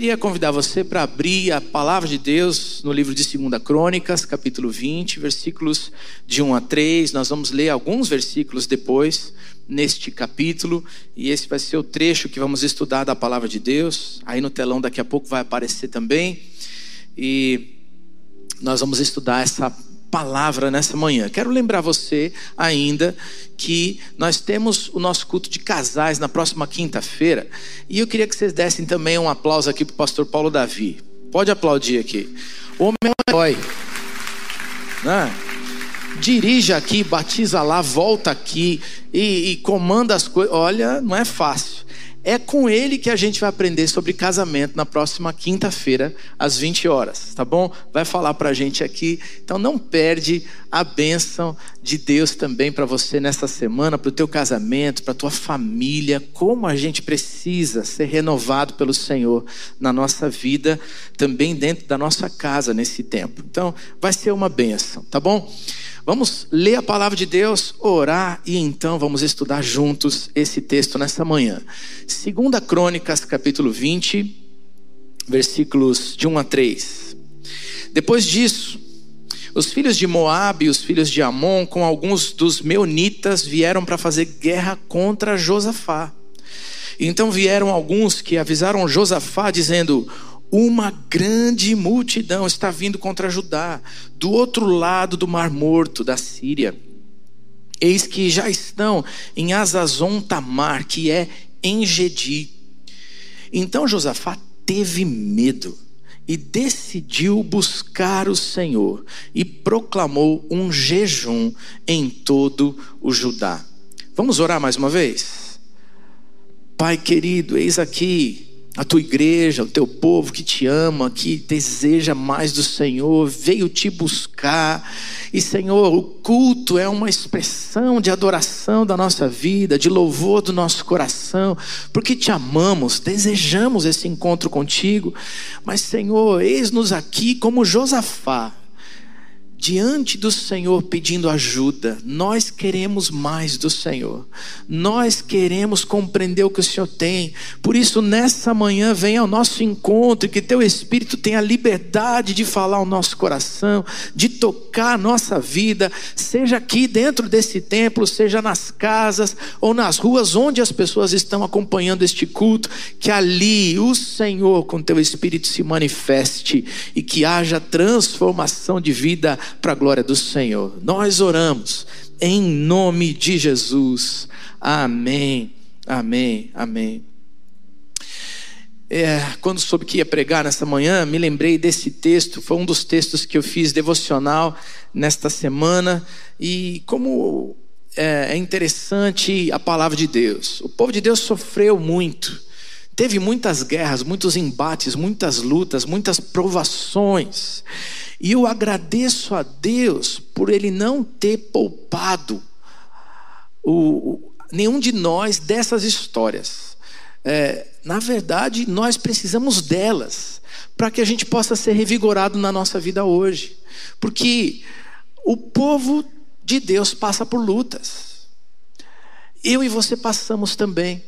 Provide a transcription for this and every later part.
queria convidar você para abrir a palavra de Deus no livro de 2 Crônicas, capítulo 20, versículos de 1 a 3. Nós vamos ler alguns versículos depois neste capítulo, e esse vai ser o trecho que vamos estudar da palavra de Deus. Aí no telão daqui a pouco vai aparecer também. E nós vamos estudar essa palavra nessa manhã. Quero lembrar você ainda que nós temos o nosso culto de casais na próxima quinta-feira. E eu queria que vocês dessem também um aplauso aqui para o pastor Paulo Davi. Pode aplaudir aqui. O homem é um herói. Né? Dirige aqui, batiza lá, volta aqui e, e comanda as coisas. Olha, não é fácil. É com ele que a gente vai aprender sobre casamento na próxima quinta-feira, às 20 horas, tá bom? Vai falar para a gente aqui. Então não perde a bênção de Deus também para você nessa semana, para o teu casamento, para a tua família. Como a gente precisa ser renovado pelo Senhor na nossa vida, também dentro da nossa casa nesse tempo. Então vai ser uma bênção, tá bom? Vamos ler a palavra de Deus, orar e então vamos estudar juntos esse texto nessa manhã. Segunda Crônicas, capítulo 20, versículos de 1 a 3. Depois disso, os filhos de Moabe e os filhos de Amon, com alguns dos meunitas, vieram para fazer guerra contra Josafá. Então vieram alguns que avisaram Josafá, dizendo: uma grande multidão está vindo contra Judá, do outro lado do Mar Morto, da Síria. Eis que já estão em Azazon Tamar, que é em Gedi. Então Josafá teve medo e decidiu buscar o Senhor e proclamou um jejum em todo o Judá. Vamos orar mais uma vez? Pai querido, eis aqui a tua igreja, o teu povo que te ama, que deseja mais do Senhor, veio te buscar. E, Senhor, o culto é uma expressão de adoração da nossa vida, de louvor do nosso coração, porque te amamos, desejamos esse encontro contigo. Mas, Senhor, eis-nos aqui como Josafá, diante do Senhor pedindo ajuda. Nós queremos mais do Senhor. Nós queremos compreender o que o Senhor tem. Por isso, nessa manhã, venha ao nosso encontro que teu Espírito tenha liberdade de falar ao nosso coração, de tocar a nossa vida, seja aqui dentro desse templo, seja nas casas ou nas ruas onde as pessoas estão acompanhando este culto, que ali o Senhor com teu Espírito se manifeste e que haja transformação de vida para a glória do Senhor. Nós oramos em nome de Jesus. Amém, amém, amém. É, quando soube que ia pregar nessa manhã, me lembrei desse texto. Foi um dos textos que eu fiz devocional nesta semana. E como é, é interessante a palavra de Deus. O povo de Deus sofreu muito. Teve muitas guerras, muitos embates, muitas lutas, muitas provações. E eu agradeço a Deus por Ele não ter poupado o, nenhum de nós dessas histórias. É, na verdade, nós precisamos delas para que a gente possa ser revigorado na nossa vida hoje. Porque o povo de Deus passa por lutas. Eu e você passamos também.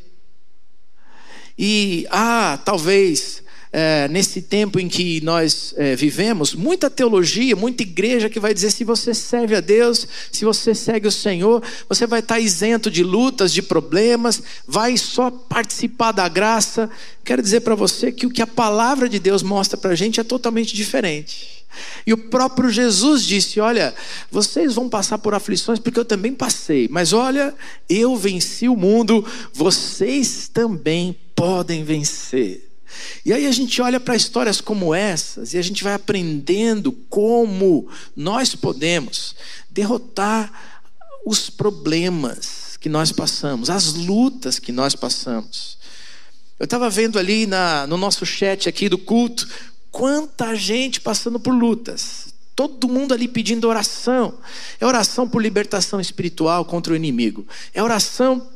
E, ah, talvez é, nesse tempo em que nós é, vivemos, muita teologia, muita igreja que vai dizer: se você serve a Deus, se você segue o Senhor, você vai estar isento de lutas, de problemas, vai só participar da graça. Quero dizer para você que o que a palavra de Deus mostra para a gente é totalmente diferente. E o próprio Jesus disse: Olha, vocês vão passar por aflições porque eu também passei, mas olha, eu venci o mundo, vocês também podem vencer. E aí a gente olha para histórias como essas e a gente vai aprendendo como nós podemos derrotar os problemas que nós passamos, as lutas que nós passamos. Eu estava vendo ali na, no nosso chat aqui do culto, quanta gente passando por lutas. Todo mundo ali pedindo oração. É oração por libertação espiritual contra o inimigo. É oração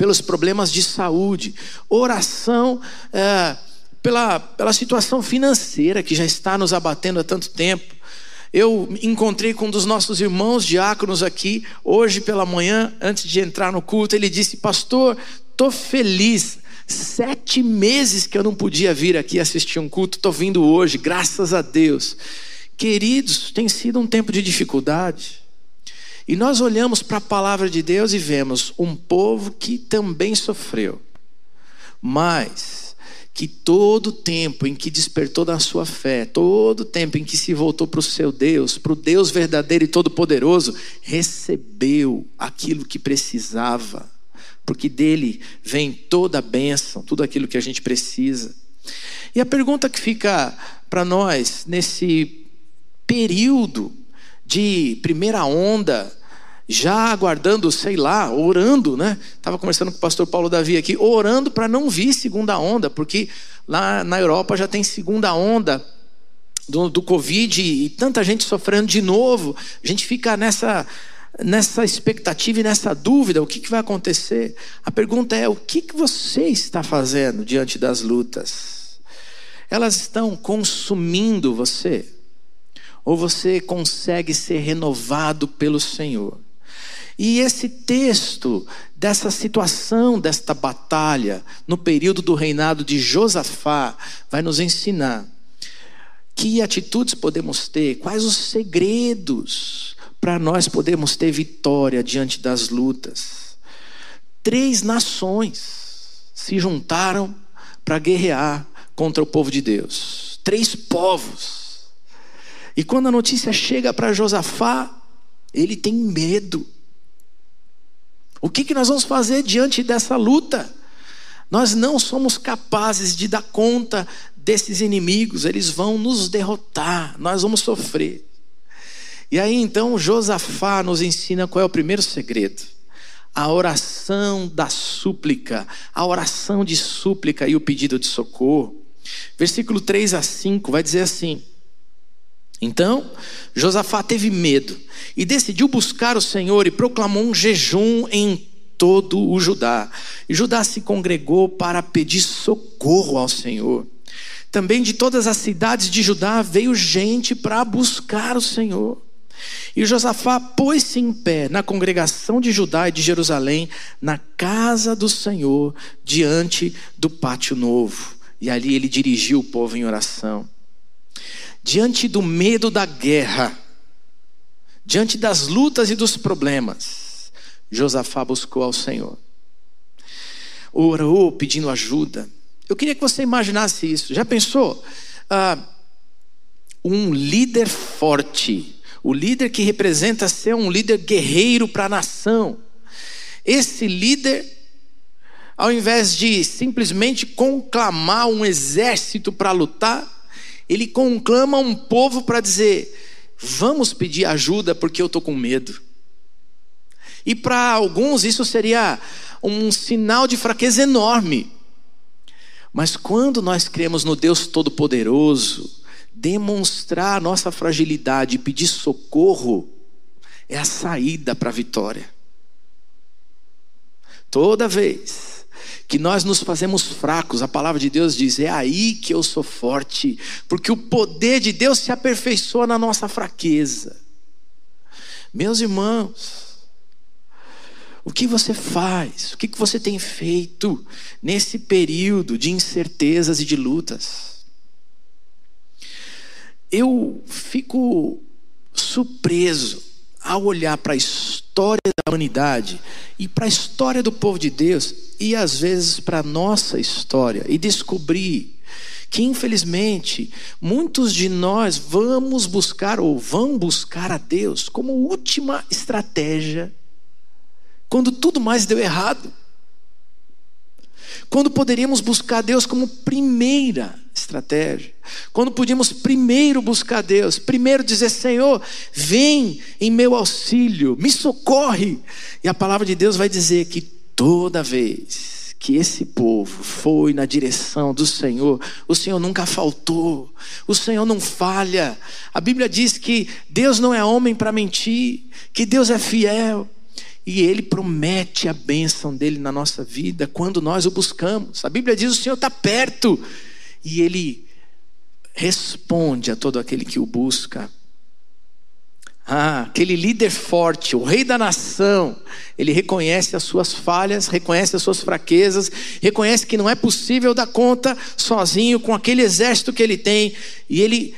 pelos problemas de saúde, oração é, pela, pela situação financeira que já está nos abatendo há tanto tempo. Eu encontrei com um dos nossos irmãos diáconos aqui, hoje pela manhã, antes de entrar no culto, ele disse: Pastor, estou feliz Sete meses que eu não podia vir aqui assistir um culto, estou vindo hoje, graças a Deus. Queridos, tem sido um tempo de dificuldade. E nós olhamos para a palavra de Deus e vemos um povo que também sofreu, mas que todo tempo em que despertou da sua fé, todo tempo em que se voltou para o seu Deus, para o Deus verdadeiro e todo-poderoso, recebeu aquilo que precisava porque dele vem toda a bênção, tudo aquilo que a gente precisa. E a pergunta que fica para nós nesse período de primeira onda, já aguardando, sei lá, orando, né? Estava conversando com o pastor Paulo Davi aqui, orando para não vir segunda onda, porque lá na Europa já tem segunda onda do, do Covid e tanta gente sofrendo de novo. A gente fica nessa nessa expectativa e nessa dúvida, o que, que vai acontecer? A pergunta é: o que, que você está fazendo diante das lutas? Elas estão consumindo você? Ou você consegue ser renovado pelo Senhor? E esse texto, dessa situação, desta batalha, no período do reinado de Josafá, vai nos ensinar que atitudes podemos ter, quais os segredos para nós podermos ter vitória diante das lutas. Três nações se juntaram para guerrear contra o povo de Deus. Três povos. E quando a notícia chega para Josafá, ele tem medo. O que, que nós vamos fazer diante dessa luta? Nós não somos capazes de dar conta desses inimigos, eles vão nos derrotar, nós vamos sofrer. E aí então Josafá nos ensina qual é o primeiro segredo. A oração da súplica, a oração de súplica e o pedido de socorro. Versículo 3 a 5 vai dizer assim: Então Josafá teve medo e decidiu buscar o Senhor e proclamou um jejum em todo o Judá. E Judá se congregou para pedir socorro ao Senhor. Também de todas as cidades de Judá veio gente para buscar o Senhor. E Josafá pôs-se em pé na congregação de Judá e de Jerusalém, na casa do Senhor, diante do pátio novo. E ali ele dirigiu o povo em oração. Diante do medo da guerra, diante das lutas e dos problemas, Josafá buscou ao Senhor. Orou pedindo ajuda. Eu queria que você imaginasse isso. Já pensou? Ah, um líder forte o líder que representa ser um líder guerreiro para a nação. Esse líder, ao invés de simplesmente conclamar um exército para lutar, ele conclama um povo para dizer: vamos pedir ajuda porque eu estou com medo. E para alguns isso seria um sinal de fraqueza enorme. Mas quando nós cremos no Deus Todo-Poderoso, demonstrar a nossa fragilidade e pedir socorro é a saída para a vitória. Toda vez que nós nos fazemos fracos, a palavra de Deus diz: é aí que eu sou forte, porque o poder de Deus se aperfeiçoa na nossa fraqueza. Meus irmãos, o que você faz? O que você tem feito nesse período de incertezas e de lutas? eu fico surpreso ao olhar para a história da humanidade e para a história do povo de Deus e às vezes para a nossa história e descobrir que infelizmente muitos de nós vamos buscar ou vão buscar a Deus como última estratégia quando tudo mais deu errado. Quando poderíamos buscar Deus como primeira estratégia. Quando podíamos primeiro buscar Deus, primeiro dizer: Senhor, vem em meu auxílio, me socorre. E a palavra de Deus vai dizer que toda vez que esse povo foi na direção do Senhor, o Senhor nunca faltou, o Senhor não falha. A Bíblia diz que Deus não é homem para mentir, que Deus é fiel. E Ele promete a bênção dele na nossa vida quando nós o buscamos. A Bíblia diz: o Senhor está perto e Ele responde a todo aquele que o busca. Ah, aquele líder forte, o rei da nação, ele reconhece as suas falhas, reconhece as suas fraquezas, reconhece que não é possível dar conta sozinho com aquele exército que ele tem, e ele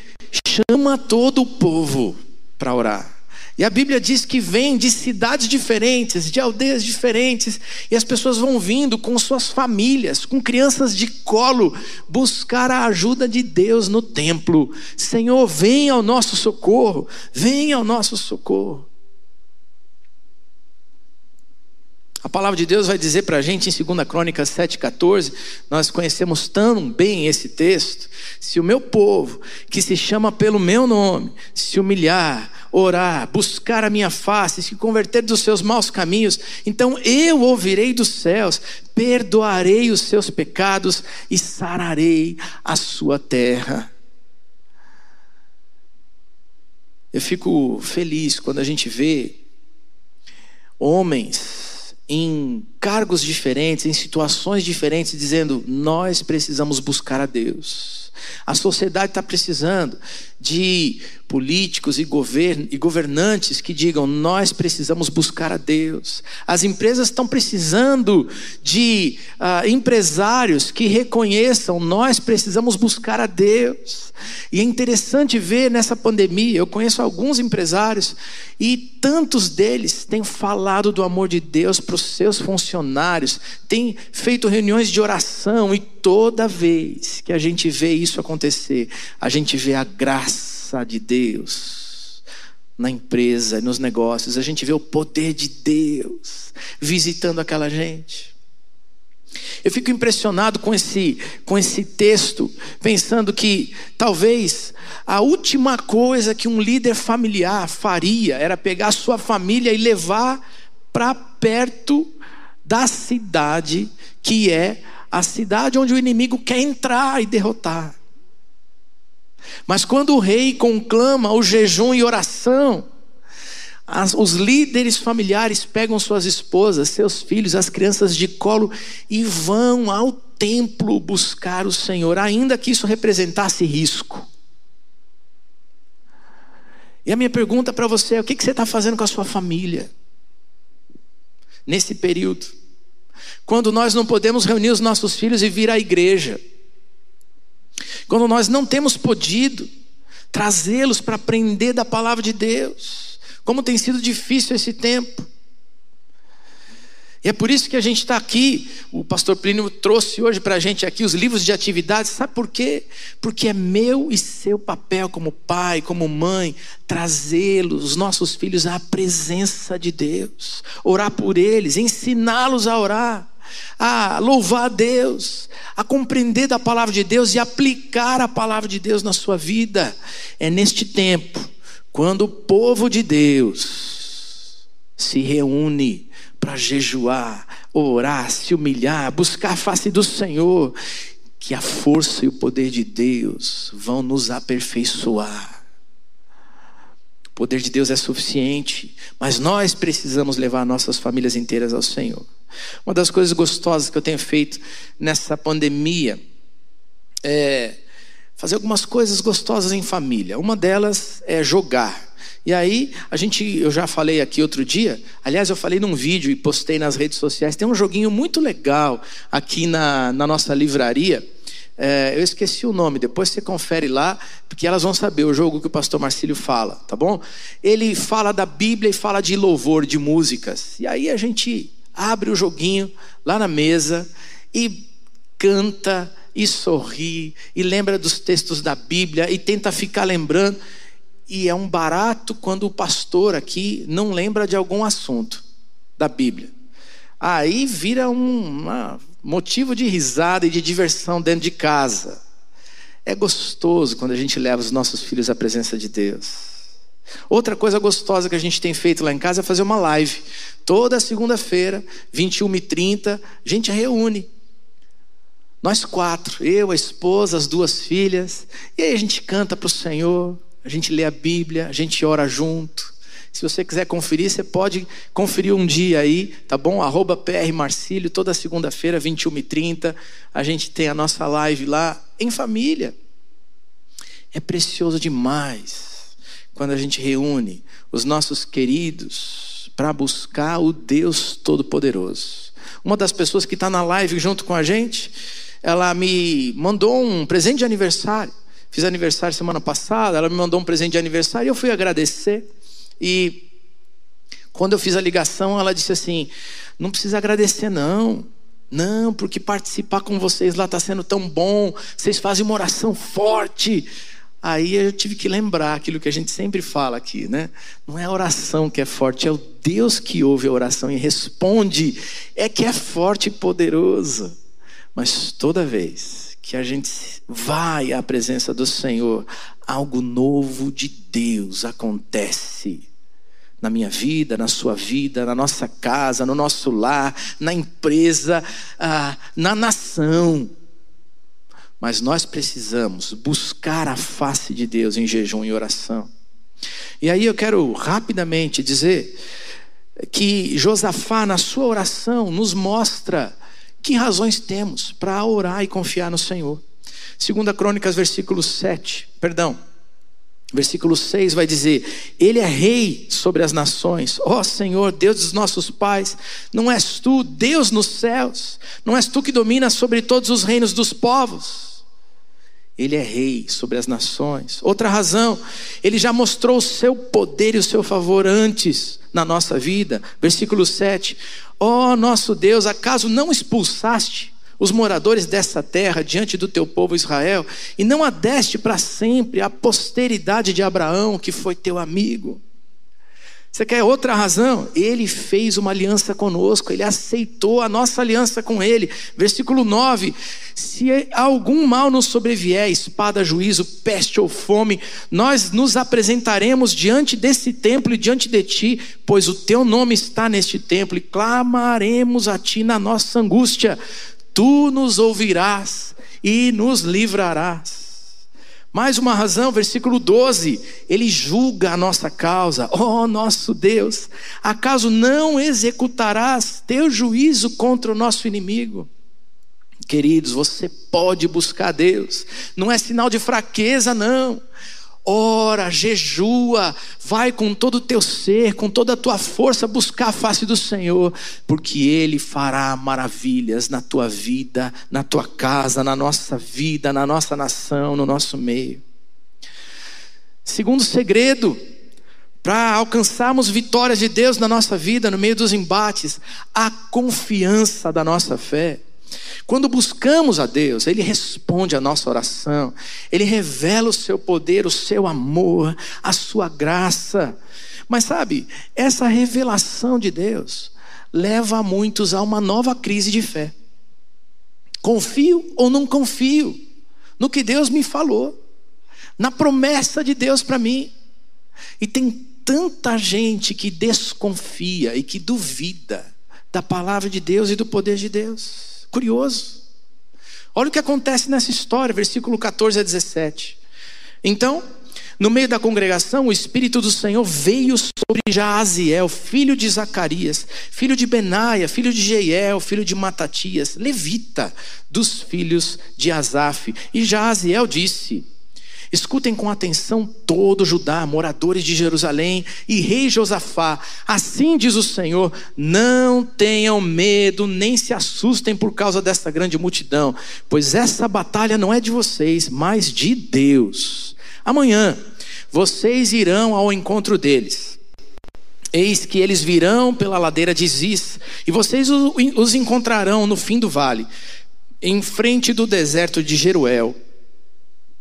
chama todo o povo para orar. E a Bíblia diz que vem de cidades diferentes, de aldeias diferentes, e as pessoas vão vindo com suas famílias, com crianças de colo, buscar a ajuda de Deus no templo. Senhor, vem ao nosso socorro, vem ao nosso socorro. A palavra de Deus vai dizer para a gente em 2 Crônicas 7,14, nós conhecemos tão bem esse texto. Se o meu povo, que se chama pelo meu nome, se humilhar, orar, buscar a minha face, se converter dos seus maus caminhos, então eu ouvirei dos céus, perdoarei os seus pecados e sararei a sua terra. Eu fico feliz quando a gente vê homens em cargos diferentes, em situações diferentes, dizendo: nós precisamos buscar a Deus. A sociedade está precisando de políticos e, govern e governantes que digam: nós precisamos buscar a Deus. As empresas estão precisando de uh, empresários que reconheçam: nós precisamos buscar a Deus. E é interessante ver nessa pandemia, eu conheço alguns empresários e tantos deles têm falado do amor de Deus para os seus funcionários, têm feito reuniões de oração e toda vez que a gente vê isso acontecer, a gente vê a graça graça de Deus na empresa, nos negócios, a gente vê o poder de Deus visitando aquela gente. Eu fico impressionado com esse, com esse texto, pensando que talvez a última coisa que um líder familiar faria era pegar a sua família e levar para perto da cidade, que é a cidade onde o inimigo quer entrar e derrotar. Mas quando o rei conclama o jejum e oração, as, os líderes familiares pegam suas esposas, seus filhos, as crianças de colo e vão ao templo buscar o Senhor, ainda que isso representasse risco. E a minha pergunta para você é: o que, que você está fazendo com a sua família nesse período? Quando nós não podemos reunir os nossos filhos e vir à igreja. Quando nós não temos podido trazê-los para aprender da palavra de Deus, como tem sido difícil esse tempo. E é por isso que a gente está aqui. O pastor Plínio trouxe hoje para a gente aqui os livros de atividades. Sabe por quê? Porque é meu e seu papel como pai, como mãe, trazê-los, os nossos filhos, à presença de Deus, orar por eles, ensiná-los a orar a louvar a Deus, a compreender da palavra de Deus e aplicar a palavra de Deus na sua vida. É neste tempo, quando o povo de Deus se reúne para jejuar, orar, se humilhar, buscar a face do Senhor, que a força e o poder de Deus vão nos aperfeiçoar. O poder de Deus é suficiente, mas nós precisamos levar nossas famílias inteiras ao Senhor. Uma das coisas gostosas que eu tenho feito nessa pandemia é fazer algumas coisas gostosas em família. Uma delas é jogar. E aí, a gente, eu já falei aqui outro dia, aliás, eu falei num vídeo e postei nas redes sociais, tem um joguinho muito legal aqui na, na nossa livraria. É, eu esqueci o nome, depois você confere lá, porque elas vão saber o jogo que o pastor Marcílio fala, tá bom? Ele fala da Bíblia e fala de louvor, de músicas. E aí a gente abre o joguinho lá na mesa e canta e sorri e lembra dos textos da Bíblia e tenta ficar lembrando. E é um barato quando o pastor aqui não lembra de algum assunto da Bíblia. Aí vira um motivo de risada e de diversão dentro de casa. É gostoso quando a gente leva os nossos filhos à presença de Deus. Outra coisa gostosa que a gente tem feito lá em casa é fazer uma live. Toda segunda-feira, 21h30, a gente reúne. Nós quatro, eu, a esposa, as duas filhas. E aí a gente canta para o Senhor, a gente lê a Bíblia, a gente ora junto. Se você quiser conferir, você pode conferir um dia aí, tá bom? Arroba PR Marcílio, toda segunda-feira, 21h30. A gente tem a nossa live lá em família. É precioso demais quando a gente reúne os nossos queridos para buscar o Deus Todo-Poderoso. Uma das pessoas que está na live junto com a gente, ela me mandou um presente de aniversário. Fiz aniversário semana passada, ela me mandou um presente de aniversário e eu fui agradecer. E quando eu fiz a ligação, ela disse assim: Não precisa agradecer, não. Não, porque participar com vocês lá está sendo tão bom. Vocês fazem uma oração forte. Aí eu tive que lembrar aquilo que a gente sempre fala aqui, né? Não é a oração que é forte, é o Deus que ouve a oração e responde, é que é forte e poderoso. Mas toda vez que a gente vai à presença do Senhor, algo novo de Deus acontece na minha vida, na sua vida, na nossa casa, no nosso lar, na empresa, ah, na nação. Mas nós precisamos buscar a face de Deus em jejum e oração. E aí eu quero rapidamente dizer que Josafá, na sua oração, nos mostra que razões temos para orar e confiar no Senhor. Segunda Crônicas, versículo 7, perdão, versículo 6 vai dizer: Ele é rei sobre as nações. Ó oh, Senhor, Deus dos nossos pais, não és tu Deus nos céus? Não és tu que dominas sobre todos os reinos dos povos? Ele é rei sobre as nações. Outra razão, ele já mostrou o seu poder e o seu favor antes na nossa vida. Versículo 7. Ó oh, nosso Deus, acaso não expulsaste os moradores dessa terra diante do teu povo Israel e não adeste para sempre a posteridade de Abraão, que foi teu amigo? Você quer outra razão? Ele fez uma aliança conosco, ele aceitou a nossa aliança com ele. Versículo 9: Se algum mal nos sobrevier, espada, juízo, peste ou fome, nós nos apresentaremos diante desse templo e diante de ti, pois o teu nome está neste templo, e clamaremos a ti na nossa angústia. Tu nos ouvirás e nos livrarás. Mais uma razão, versículo 12, ele julga a nossa causa. Oh, nosso Deus, acaso não executarás teu juízo contra o nosso inimigo? Queridos, você pode buscar Deus, não é sinal de fraqueza, não ora, jejua, vai com todo o teu ser, com toda a tua força buscar a face do Senhor, porque Ele fará maravilhas na tua vida, na tua casa, na nossa vida, na nossa nação, no nosso meio. Segundo segredo, para alcançarmos vitórias de Deus na nossa vida, no meio dos embates, a confiança da nossa fé. Quando buscamos a Deus, Ele responde a nossa oração, Ele revela o seu poder, o seu amor, a sua graça. Mas sabe, essa revelação de Deus leva muitos a uma nova crise de fé. Confio ou não confio no que Deus me falou, na promessa de Deus para mim. E tem tanta gente que desconfia e que duvida da palavra de Deus e do poder de Deus. Curioso. Olha o que acontece nessa história, versículo 14 a 17. Então, no meio da congregação, o Espírito do Senhor veio sobre Jaaziel, filho de Zacarias, filho de Benaia, filho de Jeiel, filho de Matatias, levita dos filhos de Asaf. E Jaaziel disse: Escutem com atenção todo Judá, moradores de Jerusalém e rei Josafá. Assim diz o Senhor: não tenham medo, nem se assustem por causa desta grande multidão, pois essa batalha não é de vocês, mas de Deus. Amanhã vocês irão ao encontro deles. Eis que eles virão pela ladeira de Ziz, e vocês os encontrarão no fim do vale, em frente do deserto de Jeruel.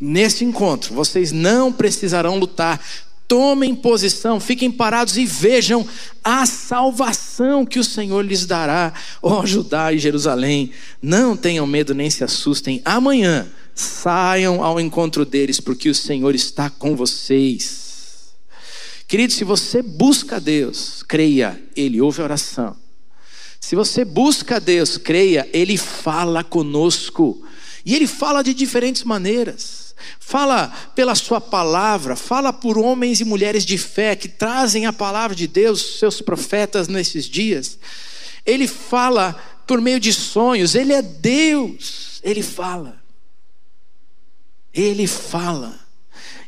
Nesse encontro, vocês não precisarão lutar. Tomem posição, fiquem parados e vejam a salvação que o Senhor lhes dará, ó Judá e Jerusalém. Não tenham medo nem se assustem. Amanhã saiam ao encontro deles, porque o Senhor está com vocês. Querido, se você busca Deus, creia, Ele ouve a oração. Se você busca Deus, creia, Ele fala conosco. E Ele fala de diferentes maneiras. Fala pela sua palavra, fala por homens e mulheres de fé que trazem a palavra de Deus, seus profetas nesses dias. Ele fala por meio de sonhos, ele é Deus, ele fala. Ele fala.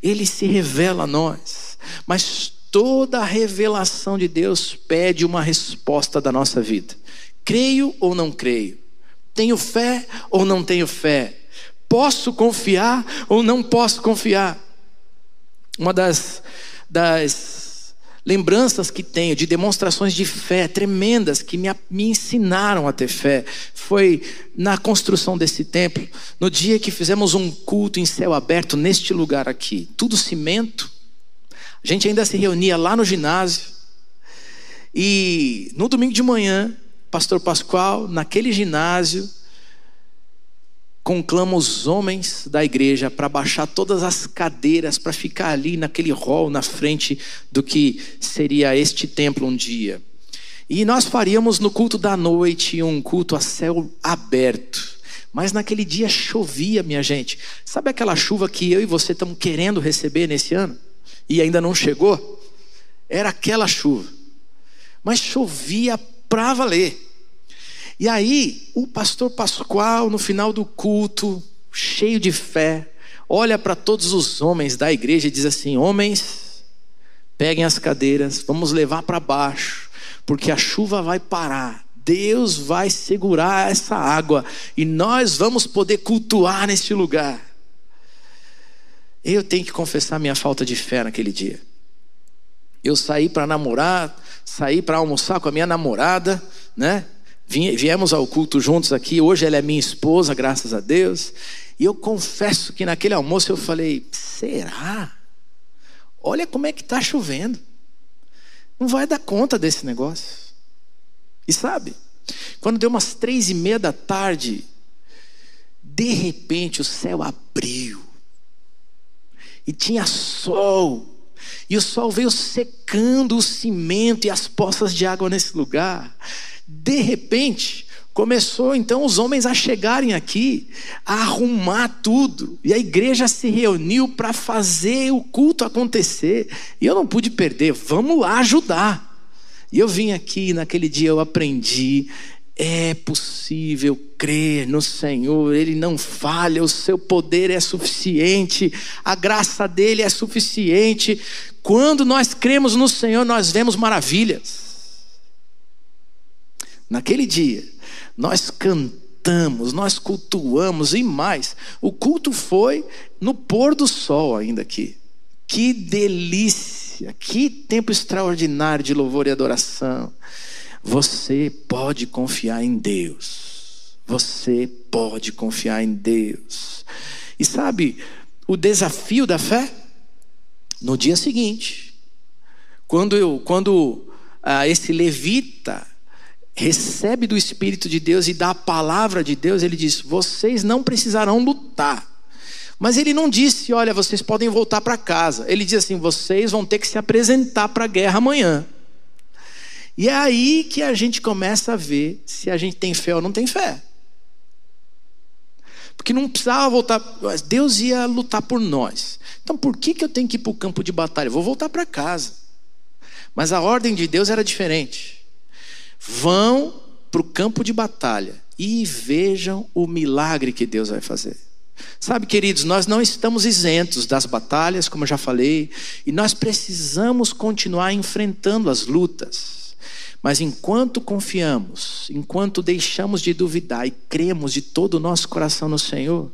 Ele se revela a nós. Mas toda a revelação de Deus pede uma resposta da nossa vida. Creio ou não creio? Tenho fé ou não tenho fé? Posso confiar ou não posso confiar? Uma das, das lembranças que tenho de demonstrações de fé tremendas que me, me ensinaram a ter fé foi na construção desse templo, no dia que fizemos um culto em céu aberto neste lugar aqui, tudo cimento. A gente ainda se reunia lá no ginásio. E no domingo de manhã, pastor Pascoal, naquele ginásio, conclama os homens da igreja para baixar todas as cadeiras para ficar ali naquele hall na frente do que seria este templo um dia. E nós faríamos no culto da noite um culto a céu aberto. Mas naquele dia chovia, minha gente. Sabe aquela chuva que eu e você estamos querendo receber nesse ano? E ainda não chegou? Era aquela chuva. Mas chovia para valer. E aí, o pastor Pascoal, no final do culto, cheio de fé, olha para todos os homens da igreja e diz assim: Homens, peguem as cadeiras, vamos levar para baixo, porque a chuva vai parar. Deus vai segurar essa água e nós vamos poder cultuar neste lugar. Eu tenho que confessar minha falta de fé naquele dia. Eu saí para namorar, saí para almoçar com a minha namorada, né? Viemos ao culto juntos aqui. Hoje ela é minha esposa, graças a Deus. E eu confesso que naquele almoço eu falei: será? Olha como é que está chovendo. Não vai dar conta desse negócio. E sabe, quando deu umas três e meia da tarde, de repente o céu abriu. E tinha sol. E o sol veio secando o cimento e as poças de água nesse lugar. De repente, começou então os homens a chegarem aqui, a arrumar tudo, e a igreja se reuniu para fazer o culto acontecer, e eu não pude perder, vamos lá ajudar. E eu vim aqui, naquele dia eu aprendi, é possível crer no Senhor, Ele não falha, o seu poder é suficiente, a graça dele é suficiente. Quando nós cremos no Senhor, nós vemos maravilhas. Naquele dia, nós cantamos, nós cultuamos e mais. O culto foi no pôr do sol ainda aqui. Que delícia, que tempo extraordinário de louvor e adoração. Você pode confiar em Deus. Você pode confiar em Deus. E sabe o desafio da fé? No dia seguinte, quando eu, quando ah, esse levita recebe do Espírito de Deus e da palavra de Deus, ele diz: vocês não precisarão lutar. Mas ele não disse, olha, vocês podem voltar para casa. Ele diz assim: vocês vão ter que se apresentar para a guerra amanhã. E é aí que a gente começa a ver se a gente tem fé ou não tem fé. Porque não precisava voltar, Deus ia lutar por nós. Então por que, que eu tenho que ir para o campo de batalha? Vou voltar para casa. Mas a ordem de Deus era diferente. Vão para o campo de batalha e vejam o milagre que Deus vai fazer. Sabe, queridos, nós não estamos isentos das batalhas, como eu já falei, e nós precisamos continuar enfrentando as lutas. Mas enquanto confiamos, enquanto deixamos de duvidar e cremos de todo o nosso coração no Senhor,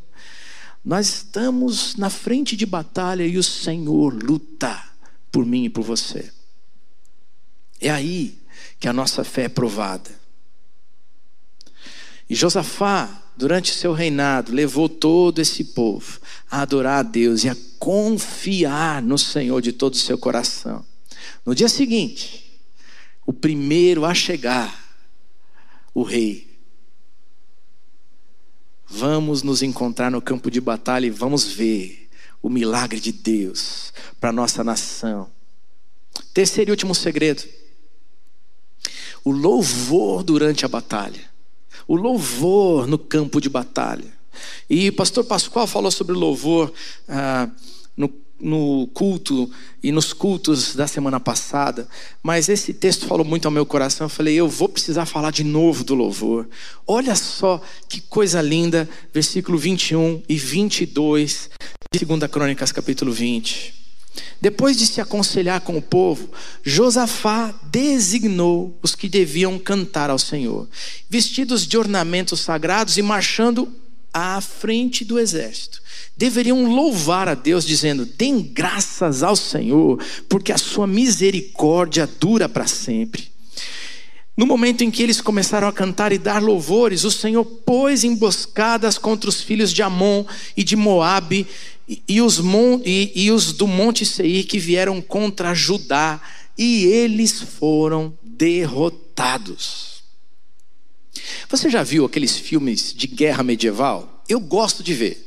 nós estamos na frente de batalha e o Senhor luta por mim e por você. É aí que a nossa fé é provada. E Josafá, durante seu reinado, levou todo esse povo a adorar a Deus e a confiar no Senhor de todo o seu coração. No dia seguinte, o primeiro a chegar, o rei. Vamos nos encontrar no campo de batalha e vamos ver o milagre de Deus para nossa nação. Terceiro e último segredo o louvor durante a batalha, o louvor no campo de batalha. E o pastor Pascoal falou sobre louvor ah, no, no culto e nos cultos da semana passada, mas esse texto falou muito ao meu coração. Eu falei, eu vou precisar falar de novo do louvor. Olha só que coisa linda, versículo 21 e 22 de 2 Crônicas, capítulo 20. Depois de se aconselhar com o povo, Josafá designou os que deviam cantar ao Senhor, vestidos de ornamentos sagrados e marchando à frente do exército. Deveriam louvar a Deus, dizendo: Dêem graças ao Senhor, porque a sua misericórdia dura para sempre. No momento em que eles começaram a cantar e dar louvores, o Senhor pôs emboscadas contra os filhos de Amon e de Moabe e, os, e, e os do Monte Seir que vieram contra Judá, e eles foram derrotados. Você já viu aqueles filmes de guerra medieval? Eu gosto de ver.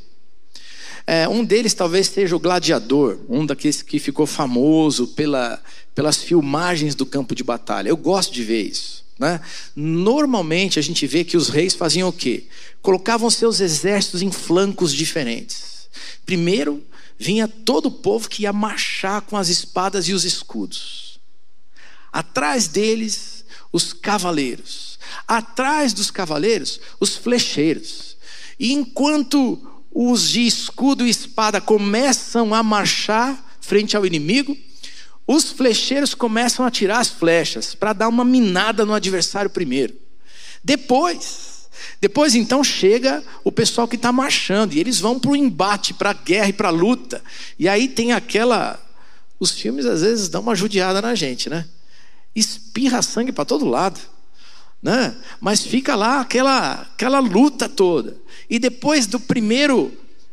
É, um deles talvez seja o Gladiador, um daqueles que ficou famoso pela, pelas filmagens do campo de batalha. Eu gosto de ver isso. Né? Normalmente a gente vê que os reis faziam o quê? Colocavam seus exércitos em flancos diferentes. Primeiro vinha todo o povo que ia marchar com as espadas e os escudos. Atrás deles, os cavaleiros. Atrás dos cavaleiros, os flecheiros. E enquanto os de escudo e espada começam a marchar frente ao inimigo, os flecheiros começam a tirar as flechas para dar uma minada no adversário primeiro. Depois, depois então chega o pessoal que está marchando e eles vão para o embate, para a guerra e para a luta. E aí tem aquela. Os filmes às vezes dão uma judiada na gente, né? Espirra sangue para todo lado, né? Mas fica lá aquela, aquela luta toda. E depois do primeiro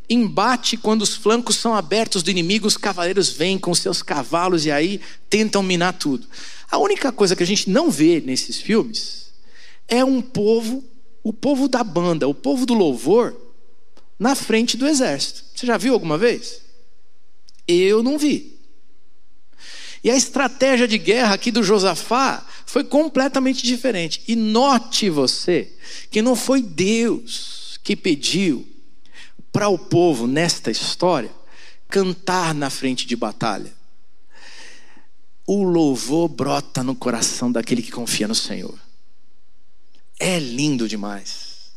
embate quando os flancos são abertos do inimigo, os cavaleiros vêm com seus cavalos e aí tentam minar tudo. A única coisa que a gente não vê nesses filmes é um povo, o povo da banda, o povo do louvor, na frente do exército. Você já viu alguma vez? Eu não vi. E a estratégia de guerra aqui do Josafá foi completamente diferente. E note você que não foi Deus que pediu para o povo nesta história cantar na frente de batalha. O louvor brota no coração daquele que confia no Senhor. É lindo demais.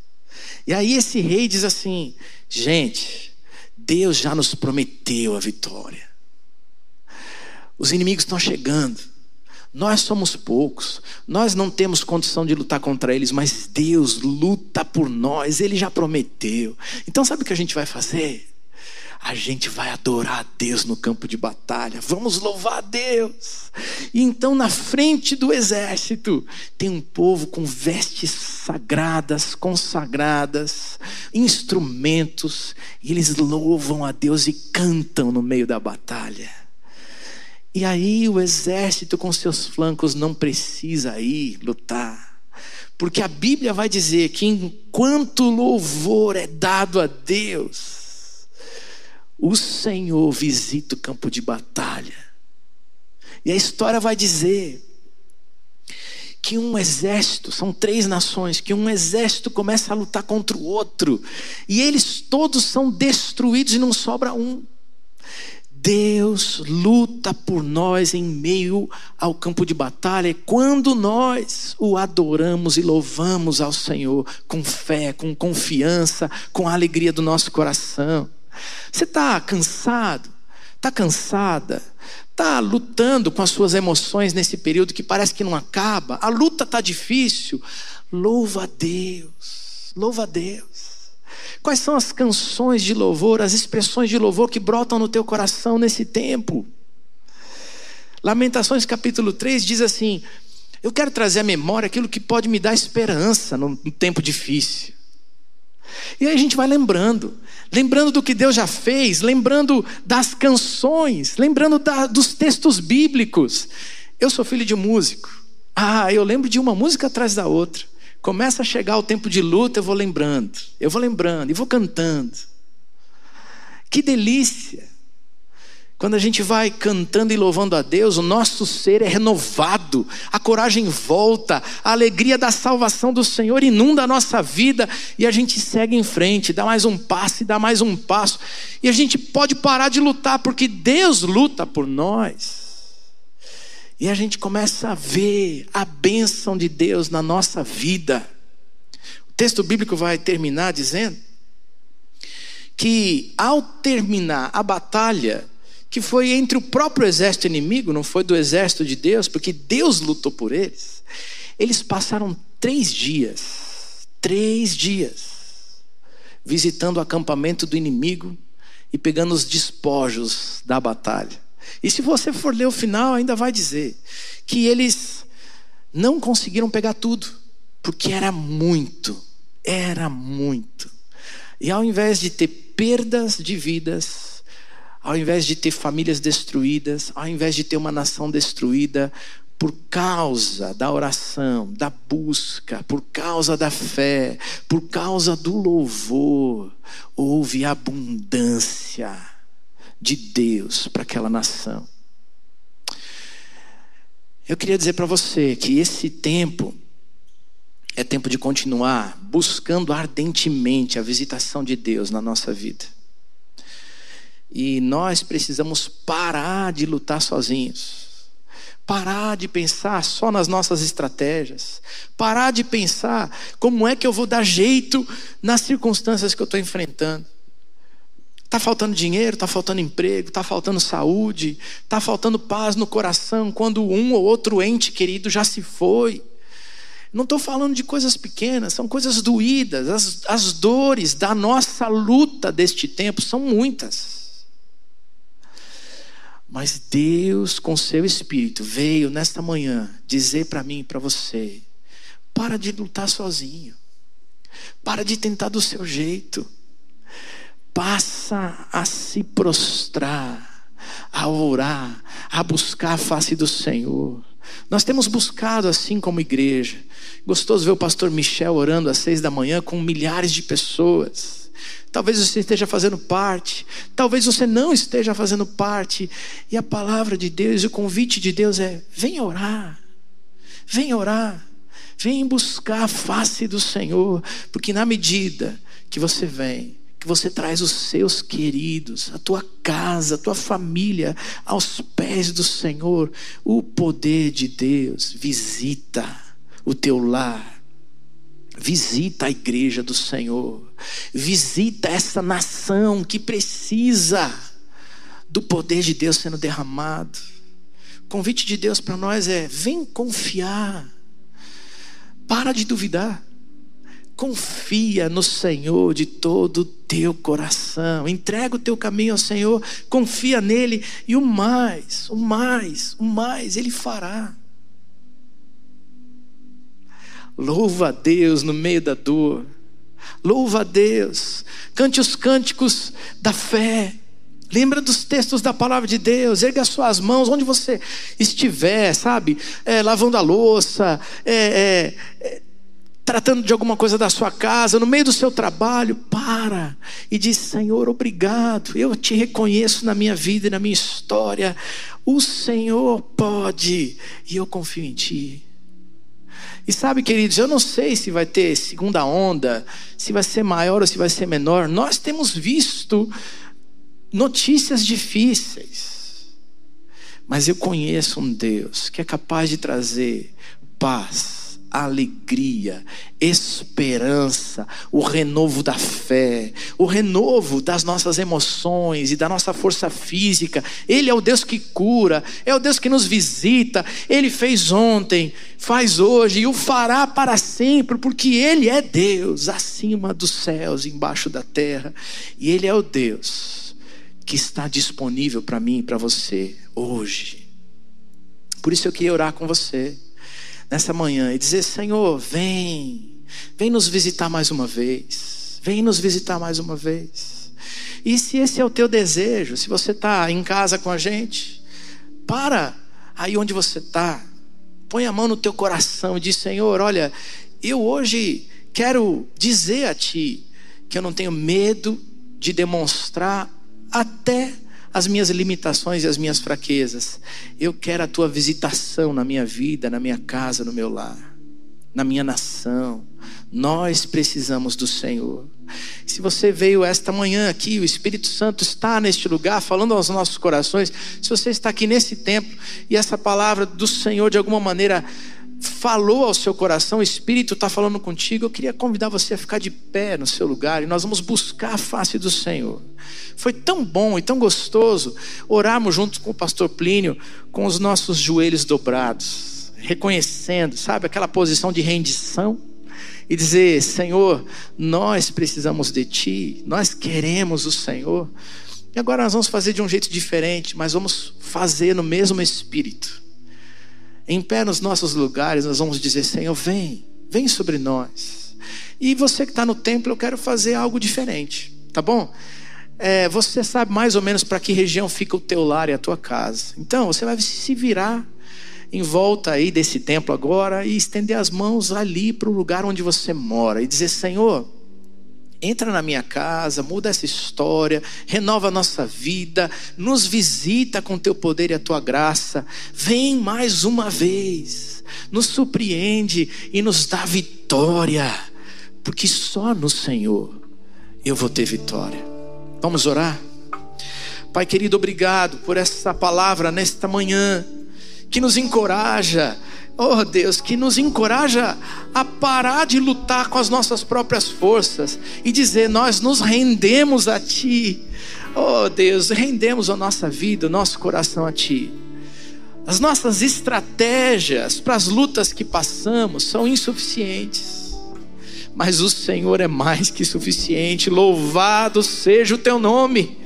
E aí esse rei diz assim: gente, Deus já nos prometeu a vitória. Os inimigos estão chegando. Nós somos poucos, nós não temos condição de lutar contra eles, mas Deus luta por nós, Ele já prometeu. Então, sabe o que a gente vai fazer? A gente vai adorar a Deus no campo de batalha, vamos louvar a Deus. E então, na frente do exército, tem um povo com vestes sagradas, consagradas, instrumentos, e eles louvam a Deus e cantam no meio da batalha. E aí o exército com seus flancos não precisa ir lutar. Porque a Bíblia vai dizer que enquanto louvor é dado a Deus, o Senhor visita o campo de batalha. E a história vai dizer que um exército, são três nações, que um exército começa a lutar contra o outro, e eles todos são destruídos e não sobra um. Deus luta por nós em meio ao campo de batalha, e quando nós o adoramos e louvamos ao Senhor com fé, com confiança, com a alegria do nosso coração. Você está cansado? Está cansada? Está lutando com as suas emoções nesse período que parece que não acaba? A luta está difícil? Louva a Deus, louva a Deus. Quais são as canções de louvor, as expressões de louvor que brotam no teu coração nesse tempo? Lamentações capítulo 3 diz assim: Eu quero trazer à memória aquilo que pode me dar esperança num tempo difícil. E aí a gente vai lembrando, lembrando do que Deus já fez, lembrando das canções, lembrando da, dos textos bíblicos. Eu sou filho de músico. Ah, eu lembro de uma música atrás da outra. Começa a chegar o tempo de luta, eu vou lembrando, eu vou lembrando e vou cantando. Que delícia! Quando a gente vai cantando e louvando a Deus, o nosso ser é renovado, a coragem volta, a alegria da salvação do Senhor inunda a nossa vida e a gente segue em frente, dá mais um passo e dá mais um passo. E a gente pode parar de lutar, porque Deus luta por nós. E a gente começa a ver a bênção de Deus na nossa vida. O texto bíblico vai terminar dizendo que ao terminar a batalha, que foi entre o próprio exército inimigo, não foi do exército de Deus, porque Deus lutou por eles. Eles passaram três dias, três dias, visitando o acampamento do inimigo e pegando os despojos da batalha. E se você for ler o final, ainda vai dizer que eles não conseguiram pegar tudo, porque era muito, era muito. E ao invés de ter perdas de vidas, ao invés de ter famílias destruídas, ao invés de ter uma nação destruída, por causa da oração, da busca, por causa da fé, por causa do louvor, houve abundância de Deus para aquela nação. Eu queria dizer para você que esse tempo é tempo de continuar buscando ardentemente a visitação de Deus na nossa vida. E nós precisamos parar de lutar sozinhos. Parar de pensar só nas nossas estratégias. Parar de pensar como é que eu vou dar jeito nas circunstâncias que eu estou enfrentando. Está faltando dinheiro, está faltando emprego, está faltando saúde, está faltando paz no coração quando um ou outro ente querido já se foi. Não estou falando de coisas pequenas, são coisas doídas. As, as dores da nossa luta deste tempo são muitas. Mas Deus, com seu Espírito, veio nesta manhã dizer para mim e para você: para de lutar sozinho, para de tentar do seu jeito passa a se prostrar, a orar, a buscar a face do Senhor. Nós temos buscado assim como igreja. Gostoso ver o pastor Michel orando às seis da manhã com milhares de pessoas. Talvez você esteja fazendo parte, talvez você não esteja fazendo parte. E a palavra de Deus, o convite de Deus é: venha orar, venha orar, venha buscar a face do Senhor, porque na medida que você vem, que você traz os seus queridos, a tua casa, a tua família aos pés do Senhor, o poder de Deus visita o teu lar. Visita a igreja do Senhor. Visita essa nação que precisa do poder de Deus sendo derramado. O convite de Deus para nós é: vem confiar. Para de duvidar. Confia no Senhor de todo o teu coração. Entrega o teu caminho ao Senhor, confia nele e o mais, o mais, o mais ele fará. Louva a Deus no meio da dor. Louva a Deus. Cante os cânticos da fé. Lembra dos textos da palavra de Deus, erga suas mãos onde você estiver, sabe? É, lavando a louça, é, é, é tratando de alguma coisa da sua casa, no meio do seu trabalho, para e diz: Senhor, obrigado, eu te reconheço na minha vida e na minha história. O Senhor pode e eu confio em Ti. E sabe, queridos, eu não sei se vai ter segunda onda, se vai ser maior ou se vai ser menor. Nós temos visto notícias difíceis, mas eu conheço um Deus que é capaz de trazer paz alegria, esperança, o renovo da fé, o renovo das nossas emoções e da nossa força física. Ele é o Deus que cura, é o Deus que nos visita. Ele fez ontem, faz hoje e o fará para sempre, porque Ele é Deus acima dos céus, embaixo da terra. E Ele é o Deus que está disponível para mim e para você hoje. Por isso eu queria orar com você nessa manhã e dizer: Senhor, vem, vem nos visitar mais uma vez, vem nos visitar mais uma vez. E se esse é o teu desejo, se você está em casa com a gente, para aí onde você está, põe a mão no teu coração e diz: Senhor, olha, eu hoje quero dizer a Ti que eu não tenho medo de demonstrar até as minhas limitações e as minhas fraquezas. Eu quero a tua visitação na minha vida, na minha casa, no meu lar, na minha nação. Nós precisamos do Senhor. Se você veio esta manhã aqui, o Espírito Santo está neste lugar, falando aos nossos corações. Se você está aqui nesse tempo e essa palavra do Senhor de alguma maneira falou ao seu coração, o Espírito está falando contigo, eu queria convidar você a ficar de pé no seu lugar e nós vamos buscar a face do Senhor. Foi tão bom e tão gostoso orarmos junto com o pastor Plínio, com os nossos joelhos dobrados, reconhecendo, sabe, aquela posição de rendição e dizer: Senhor, nós precisamos de Ti, nós queremos o Senhor. E agora nós vamos fazer de um jeito diferente, mas vamos fazer no mesmo espírito. Em pé nos nossos lugares, nós vamos dizer: Senhor, vem, vem sobre nós. E você que está no templo, eu quero fazer algo diferente, tá bom? É, você sabe mais ou menos para que região fica o teu lar e a tua casa. Então, você vai se virar em volta aí desse templo agora e estender as mãos ali para o lugar onde você mora e dizer: Senhor, entra na minha casa, muda essa história, renova a nossa vida, nos visita com teu poder e a tua graça. Vem mais uma vez, nos surpreende e nos dá vitória, porque só no Senhor eu vou ter vitória. Vamos orar? Pai querido, obrigado por essa palavra nesta manhã que nos encoraja, oh Deus, que nos encoraja a parar de lutar com as nossas próprias forças e dizer: Nós nos rendemos a Ti, oh Deus, rendemos a nossa vida, o nosso coração a Ti. As nossas estratégias para as lutas que passamos são insuficientes, mas o Senhor é mais que suficiente, louvado seja o Teu nome,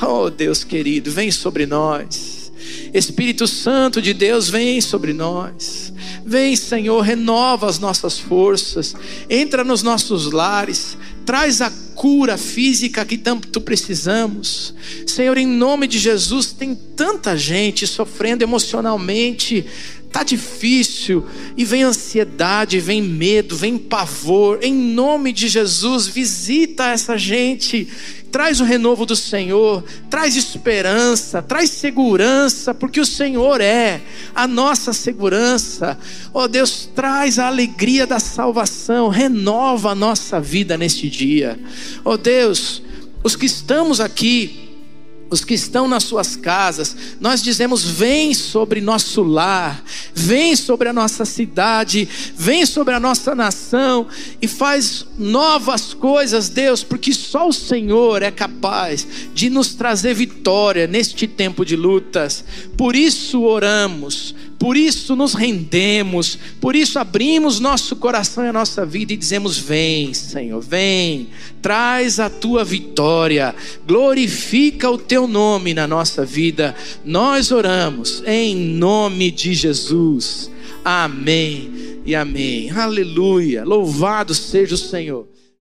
oh Deus querido, vem sobre nós. Espírito Santo de Deus, vem sobre nós. Vem, Senhor, renova as nossas forças, entra nos nossos lares, traz a cura física que tanto precisamos. Senhor, em nome de Jesus, tem tanta gente sofrendo emocionalmente, tá difícil, e vem ansiedade, vem medo, vem pavor. Em nome de Jesus, visita essa gente traz o renovo do Senhor, traz esperança, traz segurança, porque o Senhor é a nossa segurança. Oh Deus, traz a alegria da salvação, renova a nossa vida neste dia. Oh Deus, os que estamos aqui, os que estão nas suas casas, nós dizemos: vem sobre nosso lar, vem sobre a nossa cidade, vem sobre a nossa nação e faz novas coisas, Deus, porque só o Senhor é capaz de nos trazer vitória neste tempo de lutas. Por isso oramos, por isso nos rendemos, por isso abrimos nosso coração e a nossa vida e dizemos: Vem, Senhor, vem, traz a tua vitória, glorifica o teu nome na nossa vida. Nós oramos em nome de Jesus. Amém e amém. Aleluia. Louvado seja o Senhor.